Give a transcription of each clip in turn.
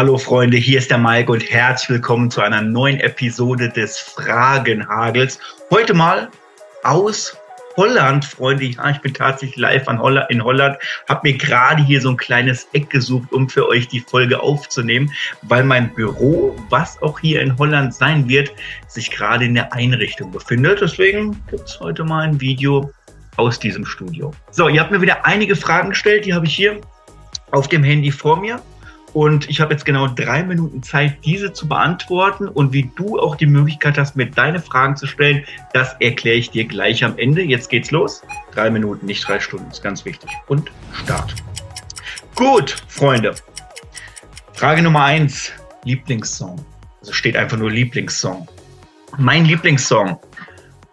Hallo Freunde, hier ist der Mike und herzlich willkommen zu einer neuen Episode des Fragenhagels. Heute mal aus Holland, Freunde. Ja, ich bin tatsächlich live in Holland, habe mir gerade hier so ein kleines Eck gesucht, um für euch die Folge aufzunehmen, weil mein Büro, was auch hier in Holland sein wird, sich gerade in der Einrichtung befindet. Deswegen gibt es heute mal ein Video aus diesem Studio. So, ihr habt mir wieder einige Fragen gestellt, die habe ich hier auf dem Handy vor mir. Und ich habe jetzt genau drei Minuten Zeit, diese zu beantworten. Und wie du auch die Möglichkeit hast, mir deine Fragen zu stellen, das erkläre ich dir gleich am Ende. Jetzt geht's los. Drei Minuten, nicht drei Stunden, ist ganz wichtig. Und Start. Gut, Freunde. Frage Nummer eins: Lieblingssong. Also steht einfach nur Lieblingssong. Mein Lieblingssong.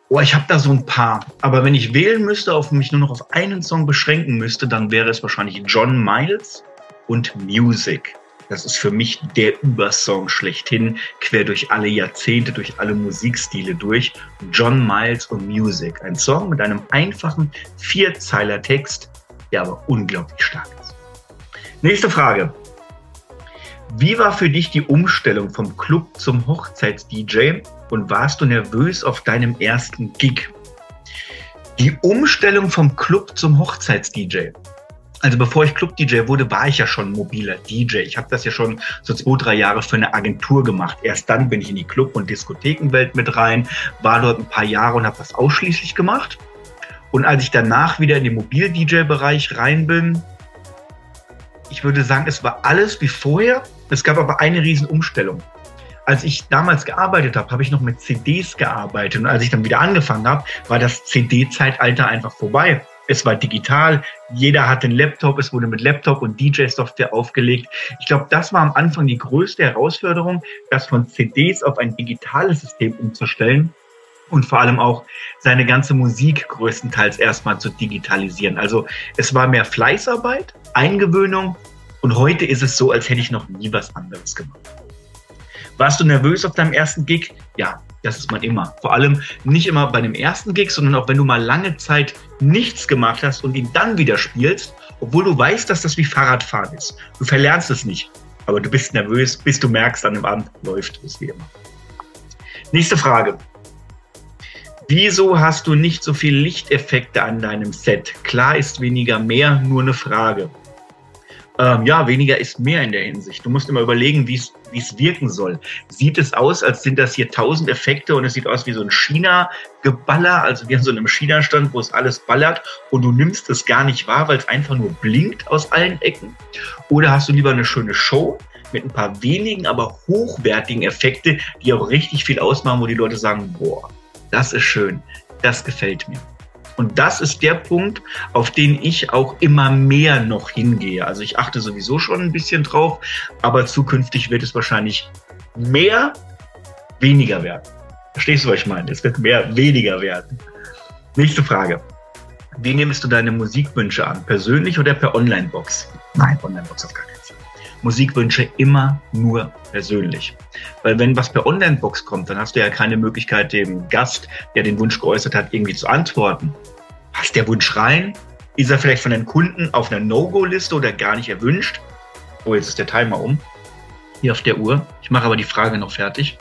Oh, ich habe da so ein paar. Aber wenn ich wählen müsste, auf mich nur noch auf einen Song beschränken müsste, dann wäre es wahrscheinlich John Miles und Music. Das ist für mich der Übersong schlechthin, quer durch alle Jahrzehnte, durch alle Musikstile durch. John Miles und Music. Ein Song mit einem einfachen Vierzeiler-Text, der aber unglaublich stark ist. Nächste Frage. Wie war für dich die Umstellung vom Club zum Hochzeits-DJ und warst du nervös auf deinem ersten Gig? Die Umstellung vom Club zum Hochzeits-DJ also bevor ich Club-DJ wurde, war ich ja schon mobiler DJ. Ich habe das ja schon so zwei, drei Jahre für eine Agentur gemacht. Erst dann bin ich in die Club- und Diskothekenwelt mit rein, war dort ein paar Jahre und habe das ausschließlich gemacht. Und als ich danach wieder in den Mobil-DJ-Bereich rein bin, ich würde sagen, es war alles wie vorher. Es gab aber eine riesen Umstellung. Als ich damals gearbeitet habe, habe ich noch mit CDs gearbeitet. Und als ich dann wieder angefangen habe, war das CD-Zeitalter einfach vorbei es war digital, jeder hatte einen Laptop, es wurde mit Laptop und DJ-Software aufgelegt. Ich glaube, das war am Anfang die größte Herausforderung, das von CDs auf ein digitales System umzustellen und vor allem auch seine ganze Musik größtenteils erstmal zu digitalisieren. Also es war mehr Fleißarbeit, Eingewöhnung und heute ist es so, als hätte ich noch nie was anderes gemacht. Warst du nervös auf deinem ersten Gig? Ja, das ist man immer. Vor allem nicht immer bei dem ersten Gig, sondern auch wenn du mal lange Zeit nichts gemacht hast und ihn dann wieder spielst, obwohl du weißt, dass das wie Fahrradfahren ist. Du verlernst es nicht, aber du bist nervös, bis du merkst, an dem Abend läuft es wie immer. Nächste Frage. Wieso hast du nicht so viel Lichteffekte an deinem Set? Klar ist weniger mehr nur eine Frage. Ähm, ja, weniger ist mehr in der Hinsicht. Du musst immer überlegen, wie es wirken soll. Sieht es aus, als sind das hier tausend Effekte und es sieht aus wie so ein China-Geballer, also wie an so einem China-Stand, wo es alles ballert und du nimmst es gar nicht wahr, weil es einfach nur blinkt aus allen Ecken? Oder hast du lieber eine schöne Show mit ein paar wenigen, aber hochwertigen Effekte, die auch richtig viel ausmachen, wo die Leute sagen, boah, das ist schön, das gefällt mir. Und das ist der Punkt, auf den ich auch immer mehr noch hingehe. Also ich achte sowieso schon ein bisschen drauf, aber zukünftig wird es wahrscheinlich mehr, weniger werden. Verstehst du, was ich meine? Es wird mehr, weniger werden. Nächste Frage. Wie nimmst du deine Musikwünsche an? Persönlich oder per Online-Box? Nein, Online-Box auf gar keinen Fall. Musikwünsche immer nur persönlich. Weil wenn was per Online-Box kommt, dann hast du ja keine Möglichkeit, dem Gast, der den Wunsch geäußert hat, irgendwie zu antworten. Passt der Wunsch rein? Ist er vielleicht von den Kunden auf einer No-Go-Liste oder gar nicht erwünscht? Oh, jetzt ist der Timer um. Hier auf der Uhr. Ich mache aber die Frage noch fertig.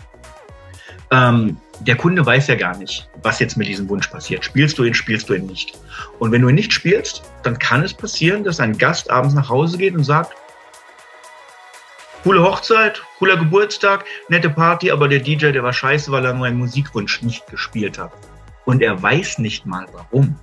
Ähm, der Kunde weiß ja gar nicht, was jetzt mit diesem Wunsch passiert. Spielst du ihn, spielst du ihn nicht. Und wenn du ihn nicht spielst, dann kann es passieren, dass ein Gast abends nach Hause geht und sagt, coole Hochzeit, cooler Geburtstag, nette Party, aber der DJ, der war scheiße, weil er meinen Musikwunsch nicht gespielt hat. Und er weiß nicht mal warum.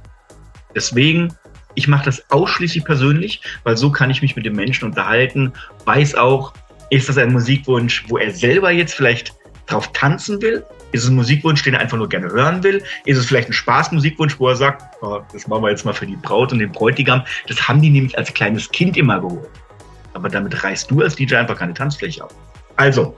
Deswegen, ich mache das ausschließlich persönlich, weil so kann ich mich mit dem Menschen unterhalten, weiß auch, ist das ein Musikwunsch, wo er selber jetzt vielleicht drauf tanzen will? Ist es ein Musikwunsch, den er einfach nur gerne hören will? Ist es vielleicht ein Spaßmusikwunsch, wo er sagt, oh, das machen wir jetzt mal für die Braut und den Bräutigam? Das haben die nämlich als kleines Kind immer geholt. Aber damit reißt du als DJ einfach keine Tanzfläche ab. Also,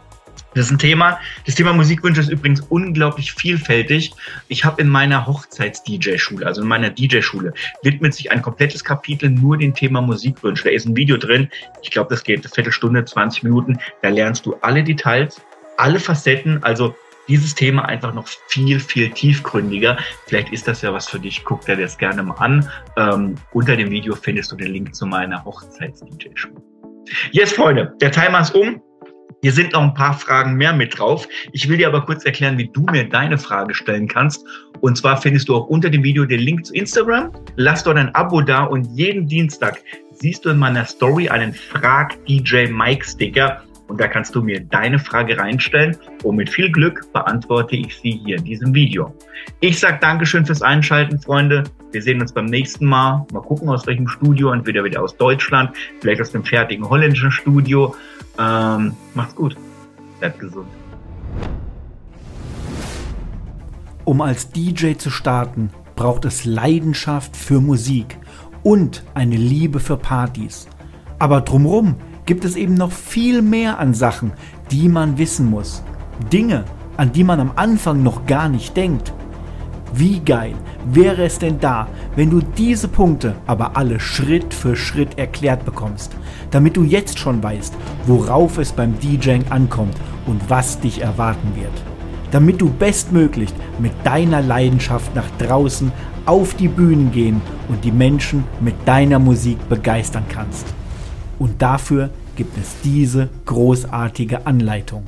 das ist ein Thema. Das Thema Musikwünsche ist übrigens unglaublich vielfältig. Ich habe in meiner Hochzeits-DJ-Schule, also in meiner DJ-Schule, widmet sich ein komplettes Kapitel nur dem Thema Musikwünsche. Da ist ein Video drin. Ich glaube, das geht eine Viertelstunde, 20 Minuten. Da lernst du alle Details, alle Facetten. Also dieses Thema einfach noch viel, viel tiefgründiger. Vielleicht ist das ja was für dich. Guck dir das gerne mal an. Ähm, unter dem Video findest du den Link zu meiner Hochzeits-DJ-Schule. Jetzt, Freunde, der Timer ist um. Hier sind noch ein paar Fragen mehr mit drauf. Ich will dir aber kurz erklären, wie du mir deine Frage stellen kannst. Und zwar findest du auch unter dem Video den Link zu Instagram. Lass dort ein Abo da und jeden Dienstag siehst du in meiner Story einen Frag DJ Mike Sticker und da kannst du mir deine Frage reinstellen und mit viel Glück beantworte ich sie hier in diesem Video. Ich sage Dankeschön fürs Einschalten, Freunde. Wir sehen uns beim nächsten Mal. Mal gucken, aus welchem Studio. Entweder wieder aus Deutschland, vielleicht aus dem fertigen holländischen Studio. Ähm, macht's gut. Bleibt gesund. Um als DJ zu starten, braucht es Leidenschaft für Musik und eine Liebe für Partys. Aber drumrum gibt es eben noch viel mehr an Sachen, die man wissen muss. Dinge, an die man am Anfang noch gar nicht denkt. Wie geil wäre es denn da, wenn du diese Punkte aber alle Schritt für Schritt erklärt bekommst, damit du jetzt schon weißt, worauf es beim DJing ankommt und was dich erwarten wird. Damit du bestmöglich mit deiner Leidenschaft nach draußen auf die Bühnen gehen und die Menschen mit deiner Musik begeistern kannst. Und dafür gibt es diese großartige Anleitung.